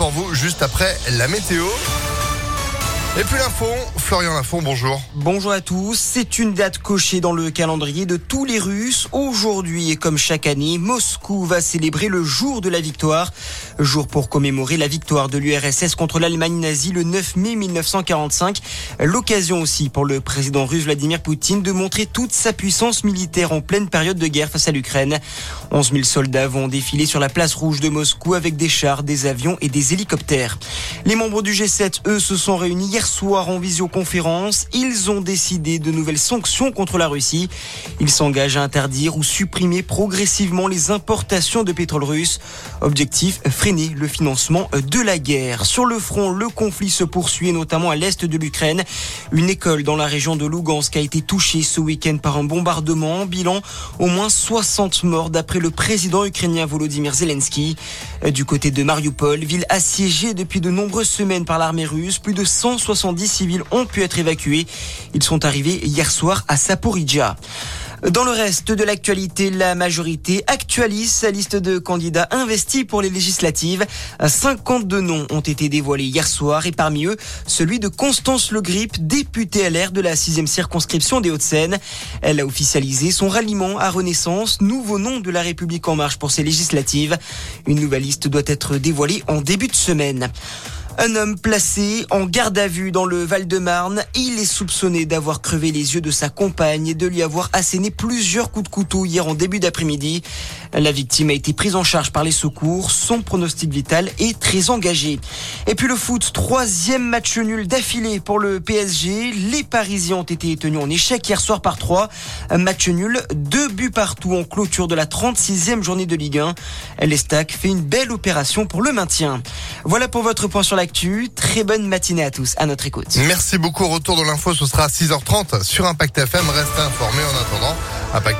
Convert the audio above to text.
pour vous juste après la météo. Et puis l'info, Florian Lafont, bonjour. Bonjour à tous. C'est une date cochée dans le calendrier de tous les Russes. Aujourd'hui, et comme chaque année, Moscou va célébrer le jour de la victoire. Jour pour commémorer la victoire de l'URSS contre l'Allemagne nazie le 9 mai 1945. L'occasion aussi pour le président russe Vladimir Poutine de montrer toute sa puissance militaire en pleine période de guerre face à l'Ukraine. 11 000 soldats vont défiler sur la place rouge de Moscou avec des chars, des avions et des hélicoptères. Les membres du G7, eux, se sont réunis soir en visioconférence. Ils ont décidé de nouvelles sanctions contre la Russie. Ils s'engagent à interdire ou supprimer progressivement les importations de pétrole russe. Objectif, freiner le financement de la guerre. Sur le front, le conflit se poursuit, notamment à l'est de l'Ukraine. Une école dans la région de Lugansk a été touchée ce week-end par un bombardement. Bilan, au moins 60 morts d'après le président ukrainien Volodymyr Zelensky. Du côté de Mariupol, ville assiégée depuis de nombreuses semaines par l'armée russe, plus de 170 civils ont pu être évacués. Ils sont arrivés hier soir à Saporidja. Dans le reste de l'actualité, la majorité actualise sa liste de candidats investis pour les législatives. 52 noms ont été dévoilés hier soir et parmi eux, celui de Constance Le Grip, députée LR de la 6e circonscription des Hauts-de-Seine. Elle a officialisé son ralliement à Renaissance, nouveau nom de la République en marche pour ces législatives. Une nouvelle liste doit être dévoilée en début de semaine. Un homme placé en garde à vue dans le Val-de-Marne. Il est soupçonné d'avoir crevé les yeux de sa compagne et de lui avoir asséné plusieurs coups de couteau hier en début d'après-midi. La victime a été prise en charge par les secours. Son pronostic vital est très engagé. Et puis le foot, troisième match nul d'affilée pour le PSG. Les Parisiens ont été tenus en échec hier soir par trois. Un match nul, deux buts partout en clôture de la 36e journée de Ligue 1. L'Estac fait une belle opération pour le maintien. Voilà pour votre point sur Très bonne matinée à tous, à notre écoute. Merci beaucoup. Retour de l'info, ce sera à 6h30 sur Impact FM. Restez informés en attendant. Impact